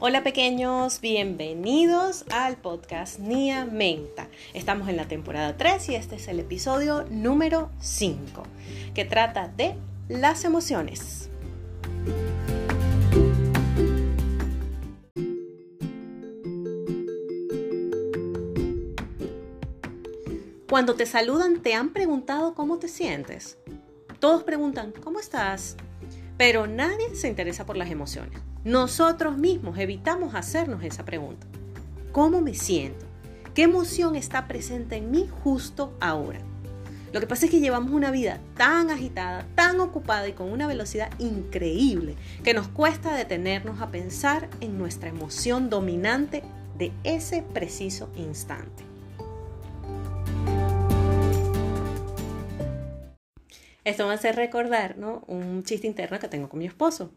Hola pequeños, bienvenidos al podcast Nia Menta. Estamos en la temporada 3 y este es el episodio número 5, que trata de las emociones. Cuando te saludan, ¿te han preguntado cómo te sientes? Todos preguntan, ¿cómo estás? Pero nadie se interesa por las emociones. Nosotros mismos evitamos hacernos esa pregunta. ¿Cómo me siento? ¿Qué emoción está presente en mí justo ahora? Lo que pasa es que llevamos una vida tan agitada, tan ocupada y con una velocidad increíble que nos cuesta detenernos a pensar en nuestra emoción dominante de ese preciso instante. Esto me hace recordar ¿no? un chiste interno que tengo con mi esposo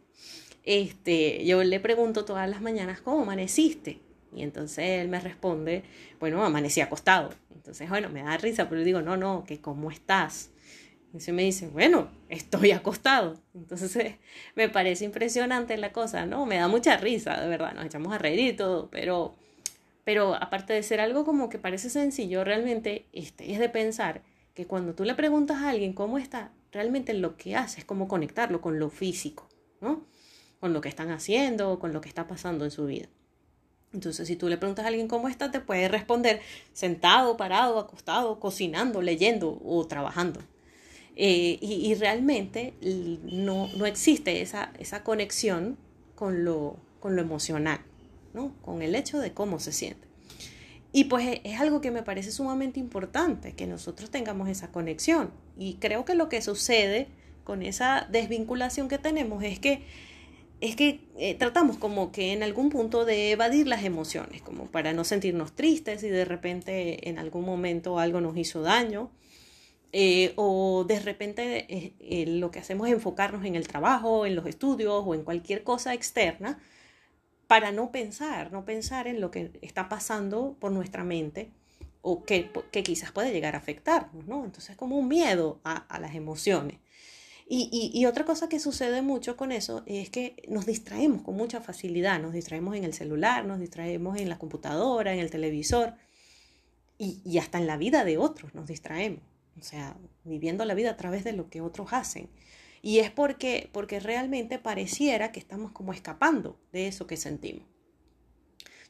este, yo le pregunto todas las mañanas, ¿cómo amaneciste? Y entonces él me responde, bueno, amanecí acostado. Entonces, bueno, me da risa, pero yo digo, no, no, que ¿cómo estás? Se me dice, bueno, estoy acostado. Entonces me parece impresionante la cosa, ¿no? Me da mucha risa, de verdad, nos echamos a reír y todo, pero, pero aparte de ser algo como que parece sencillo, realmente este, es de pensar que cuando tú le preguntas a alguien cómo está, realmente lo que hace es como conectarlo con lo físico, ¿no? Con lo que están haciendo, con lo que está pasando en su vida. Entonces, si tú le preguntas a alguien cómo está, te puede responder sentado, parado, acostado, cocinando, leyendo o trabajando. Eh, y, realmente no, no existe esa, esa conexión con lo, con lo emocional, ¿no? con el hecho de cómo se siente. Y pues es algo que me parece sumamente importante, que nosotros tengamos esa conexión. Y creo que lo que sucede con esa desvinculación que tenemos es que es que eh, tratamos como que en algún punto de evadir las emociones, como para no sentirnos tristes y de repente en algún momento algo nos hizo daño, eh, o de repente eh, lo que hacemos es enfocarnos en el trabajo, en los estudios o en cualquier cosa externa para no pensar, no pensar en lo que está pasando por nuestra mente o que, quizás puede llegar a afectarnos, ¿no? Entonces es como un miedo a las emociones. Y, otra cosa que sucede mucho con eso es que nos distraemos con mucha facilidad, nos distraemos en el celular, nos distraemos en la computadora, en el televisor y, hasta en la vida de otros nos distraemos, o sea, viviendo la vida a través de lo que otros hacen. Y es porque, porque realmente pareciera que estamos como escapando de eso que sentimos.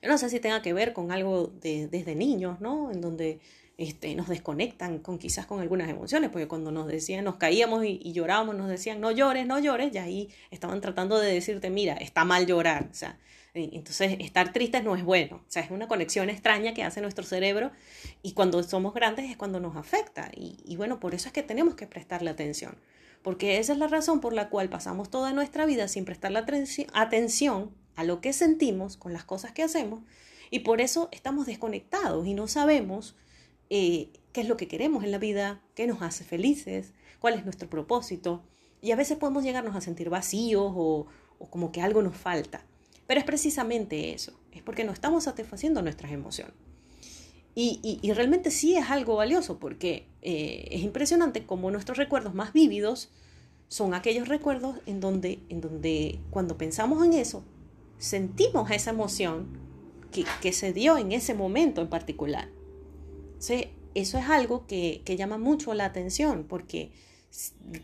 Yo no sé si tenga que ver con algo de, desde niños, ¿no? En donde este, nos desconectan con quizás con algunas emociones, porque cuando nos decían, nos caíamos y, llorábamos, nos decían, no llores, no llores, y ahí estaban tratando de decirte, mira, está mal llorar, o sea, entonces estar tristes no es bueno, o sea, es una conexión extraña que hace nuestro cerebro y cuando somos grandes es cuando nos afecta, y, y bueno, por eso es que tenemos que prestarle atención, porque esa es la razón por la cual pasamos toda nuestra vida sin prestarle atención a lo que sentimos con las cosas que hacemos, y por eso estamos desconectados y no sabemos eh, qué es lo que queremos en la vida, qué nos hace felices, cuál es nuestro propósito. Y a veces podemos llegarnos a sentir vacíos o, como que algo nos falta. Pero es precisamente eso, es porque no estamos satisfaciendo nuestras emociones. Y, realmente sí es algo valioso porque eh, es impresionante como nuestros recuerdos más vívidos son aquellos recuerdos en donde, en donde cuando pensamos en eso, sentimos esa emoción que, que se dio en ese momento en particular eso es algo que, llama mucho la atención porque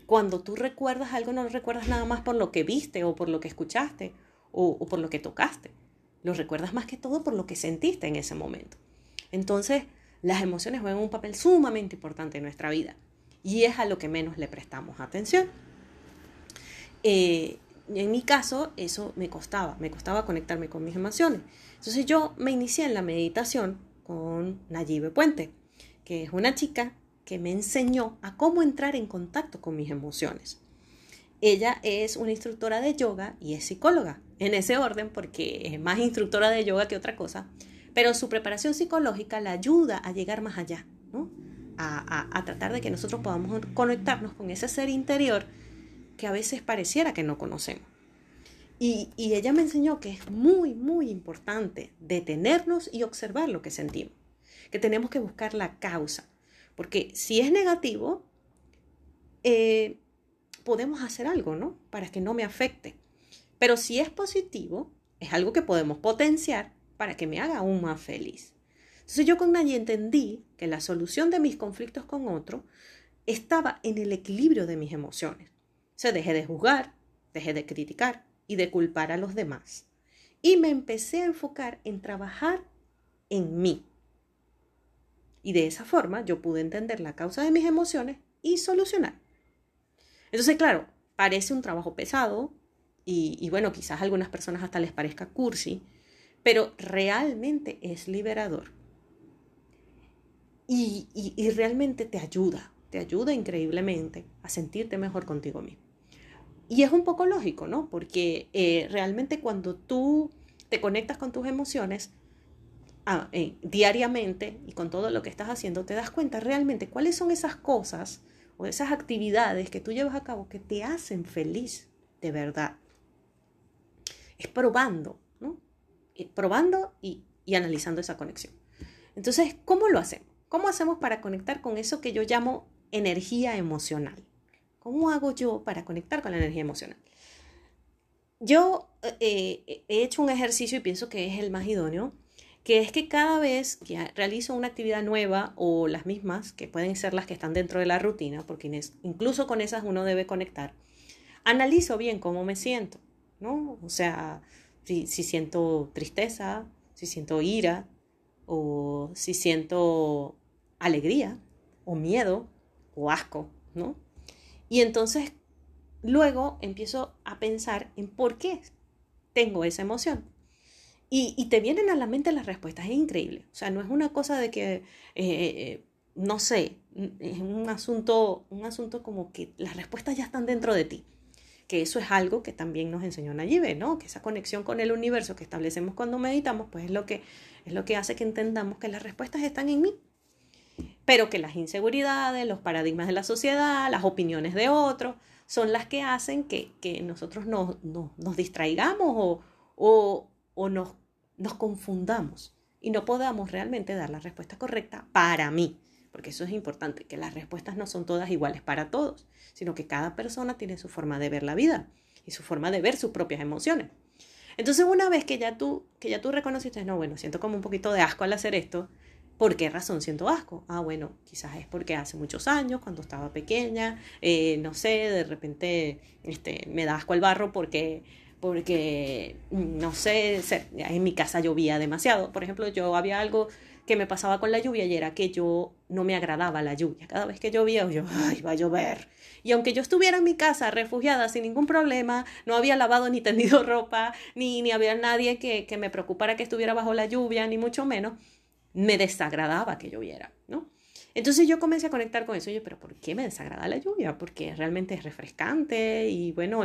cuando tú recuerdas algo no lo recuerdas nada más por lo que viste o por lo que escuchaste o, por lo que tocaste. Lo recuerdas más que todo por lo que sentiste en ese momento. Entonces, las emociones juegan un papel sumamente importante en nuestra vida y es a lo que menos le prestamos atención. Eh, en mi caso, eso me costaba, me costaba conectarme con mis emociones. Entonces yo me inicié en la meditación con Nayibe Puente, que es una chica que me enseñó a cómo entrar en contacto con mis emociones. Ella es una instructora de yoga y es psicóloga, en ese orden porque es más instructora de yoga que otra cosa, pero su preparación psicológica la ayuda a llegar más allá, ¿no? A, a, tratar de que nosotros podamos conectarnos con ese ser interior que a veces pareciera que no conocemos. Y, ella me enseñó que es muy, muy importante detenernos y observar lo que sentimos, que tenemos que buscar la causa, porque si es negativo, eh, podemos hacer algo, ¿no? Para que no me afecte. Pero si es positivo, es algo que podemos potenciar para que me haga aún más feliz. Entonces yo con Nayi entendí que la solución de mis conflictos con otro estaba en el equilibrio de mis emociones. O sea, dejé de juzgar, dejé de criticar y de culpar a los demás. Y me empecé a enfocar en trabajar en mí. Y de esa forma yo pude entender la causa de mis emociones y solucionar. Entonces, claro, parece un trabajo pesado y, bueno, quizás a algunas personas hasta les parezca cursi, pero realmente es liberador. Y, y, realmente te ayuda, te ayuda increíblemente a sentirte mejor contigo mismo. Y es un poco lógico, ¿no? Porque eh, realmente cuando tú te conectas con tus emociones ah, eh, diariamente y con todo lo que estás haciendo, te das cuenta realmente cuáles son esas cosas o esas actividades que tú llevas a cabo que te hacen feliz de verdad. Es probando, ¿no? probando y, y analizando esa conexión. Entonces, ¿cómo lo hacemos? ¿Cómo hacemos para conectar con eso que yo llamo energía emocional? ¿Cómo hago yo para conectar con la energía emocional? Yo eh, he hecho un ejercicio y pienso que es el más idóneo, que es que cada vez que realizo una actividad nueva o las mismas, que pueden ser las que están dentro de la rutina, porque incluso con esas uno debe conectar, analizo bien cómo me siento, ¿no? O sea, si, si siento tristeza, si siento ira, o si siento alegría, o miedo, o asco, ¿no? Y entonces luego empiezo a pensar en por qué tengo esa emoción. Y, te vienen a la mente las respuestas, es increíble. O sea, no es una cosa de que, eh, no sé, es un asunto, un asunto como que las respuestas ya están dentro de ti. Que eso es algo que también nos enseñó Nayibe, ¿no? Que esa conexión con el universo que establecemos cuando meditamos, pues es lo que, es lo que hace que entendamos que las respuestas están en mí. Pero que las inseguridades, los paradigmas de la sociedad, las opiniones de otros, son las que hacen que, nosotros nos, nos distraigamos o, o nos, nos confundamos y no podamos realmente dar la respuesta correcta para mí. Porque eso es importante, que las respuestas no son todas iguales para todos, sino que cada persona tiene su forma de ver la vida y su forma de ver sus propias emociones. Entonces, una vez que ya tú, que ya tú reconociste, no, bueno, siento como un poquito de asco al hacer esto, ¿por qué razón siento asco? Ah, bueno, quizás es porque hace muchos años, cuando estaba pequeña, eh, no sé, de repente este, me da asco el barro porque porque, no sé, en mi casa llovía demasiado. Por ejemplo, yo había algo que me pasaba con la lluvia y era que yo no me agradaba la lluvia. Cada vez que llovía, yo, ay, va a llover. Y aunque yo estuviera en mi casa refugiada sin ningún problema, no había lavado ni tendido ropa, ni, ni había nadie que, que me preocupara que estuviera bajo la lluvia, ni mucho menos, me desagradaba que lloviera, ¿no? Entonces yo comencé a conectar con eso. Yo, pero ¿por qué me desagrada la lluvia? Porque realmente es refrescante y bueno,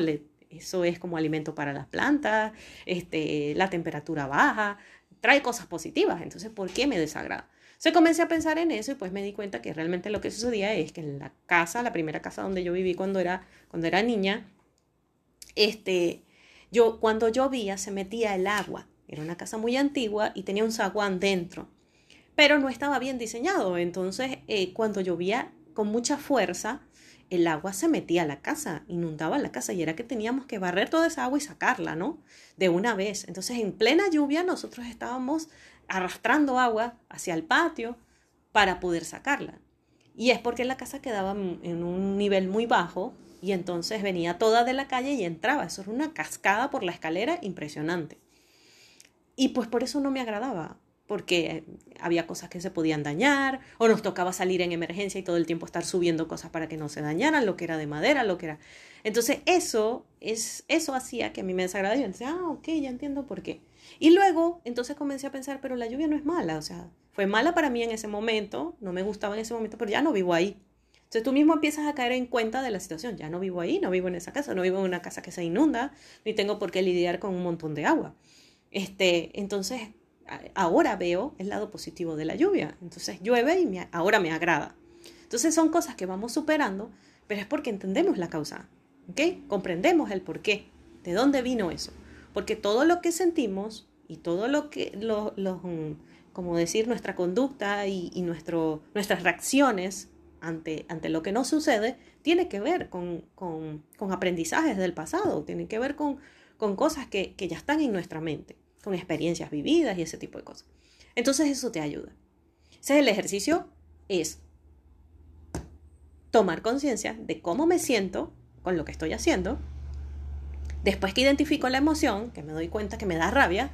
eso es como alimento para las plantas, este, la temperatura baja, trae cosas positivas, entonces ¿por qué me desagrada? Se comencé a pensar en eso y pues me di cuenta que realmente lo que sucedía es que en la casa, la primera casa donde yo viví cuando era, cuando era niña, este, yo cuando llovía se metía el agua. Era una casa muy antigua y tenía un zaguán dentro, pero no estaba bien diseñado. Entonces, eh, cuando llovía con mucha fuerza, el agua se metía a la casa, inundaba la casa y era que teníamos que barrer toda esa agua y sacarla, ¿no? De una vez. Entonces, en plena lluvia nosotros estábamos arrastrando agua hacia el patio para poder sacarla. Y es porque la casa quedaba en un nivel muy bajo y entonces venía toda de la calle y entraba. Eso era una cascada por la escalera impresionante. Y pues por eso no me agradaba porque había cosas que se podían dañar o nos tocaba salir en emergencia y todo el tiempo estar subiendo cosas para que no se dañaran, lo que era de madera, lo que era. Entonces eso es eso hacía que a mí me desagradara y yo decía, "Ah, ok, ya entiendo por qué." Y luego, entonces comencé a pensar, pero la lluvia no es mala, o sea, fue mala para mí en ese momento, no me gustaba en ese momento, pero ya no vivo ahí. Entonces tú mismo empiezas a caer en cuenta de la situación, ya no vivo ahí, no vivo en esa casa, no vivo en una casa que se inunda, ni tengo por qué lidiar con un montón de agua. Este, entonces ahora veo el lado positivo de la lluvia. Entonces llueve y ahora me agrada. Entonces son cosas que vamos superando, pero es porque entendemos la causa. ¿Ok? Comprendemos el por qué. ¿De dónde vino eso? Porque todo lo que sentimos y todo lo que, lo, mm, como decir, nuestra conducta y, nuestro, nuestras reacciones ante, ante lo que nos sucede, tiene que ver con, con, aprendizajes del pasado, tiene que ver con, con cosas que, que ya están en nuestra mente, con experiencias vividas y ese tipo de cosas. Entonces eso te ayuda. Ese es el ejercicio, es tomar conciencia de cómo me siento con lo que estoy haciendo. Después que identifico la emoción, que me doy cuenta que me da rabia,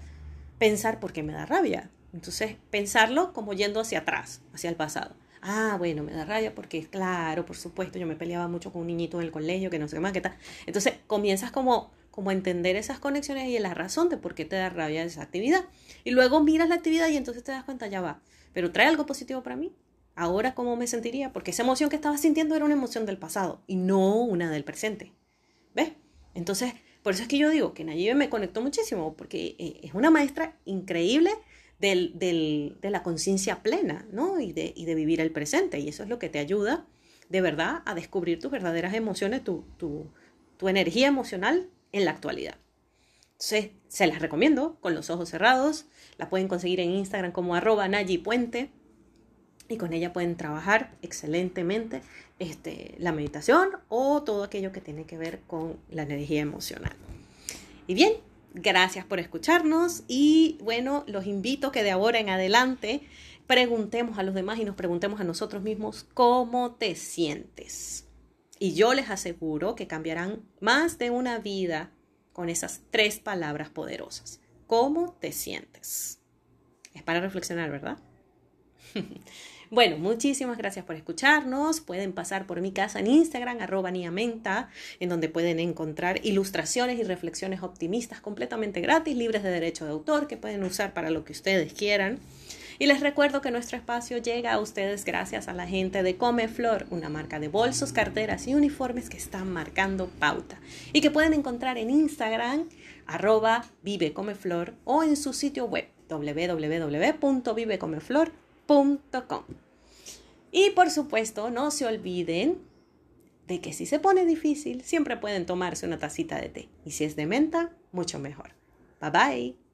pensar por qué me da rabia. Entonces, pensarlo como yendo hacia atrás, hacia el pasado. Ah, bueno, me da rabia porque, claro, por supuesto, yo me peleaba mucho con un niñito en el colegio, que no sé qué más, qué tal. Entonces, comienzas como, como entender esas conexiones y la razón de por qué te da rabia esa actividad. Y luego miras la actividad y entonces te das cuenta, ya va, pero trae algo positivo para mí. Ahora, ¿cómo me sentiría? Porque esa emoción que estaba sintiendo era una emoción del pasado y no una del presente. ¿Ves? Entonces, por eso es que yo digo que Nayibe me conectó muchísimo, porque eh, es una maestra increíble de la conciencia plena, ¿no? Y de, de, vivir el presente. Y eso es lo que te ayuda, de verdad, a descubrir tus verdaderas emociones, tu, tu, energía emocional en la actualidad. Entonces, se las recomiendo con los ojos cerrados. La pueden conseguir en Instagram como arroba Nayi Puente y con ella pueden trabajar excelentemente este, la meditación o todo aquello que tiene que ver con la energía emocional. Y bien, gracias por escucharnos y bueno, los invito que de ahora en adelante preguntemos a los demás y nos preguntemos a nosotros mismos cómo te sientes. Y yo les aseguro que cambiarán más de una vida con esas tres palabras poderosas. ¿Cómo te sientes? Es para reflexionar, ¿verdad? Bueno, muchísimas gracias por escucharnos. Pueden pasar por mi casa en Instagram, arroba niamenta, en donde pueden encontrar ilustraciones y reflexiones optimistas completamente gratis, libres de derecho de autor, que pueden usar para lo que ustedes quieran. Y les recuerdo que nuestro espacio llega a ustedes gracias a la gente de Comeflor, una marca de bolsos, carteras y uniformes que están marcando pauta y que pueden encontrar en Instagram arroba vivecomeflor o en su sitio web www.vivecomeflor.com y por supuesto, no se olviden de que si se pone difícil, siempre pueden tomarse una tacita de té. Y si es de menta, mucho mejor. Bye bye.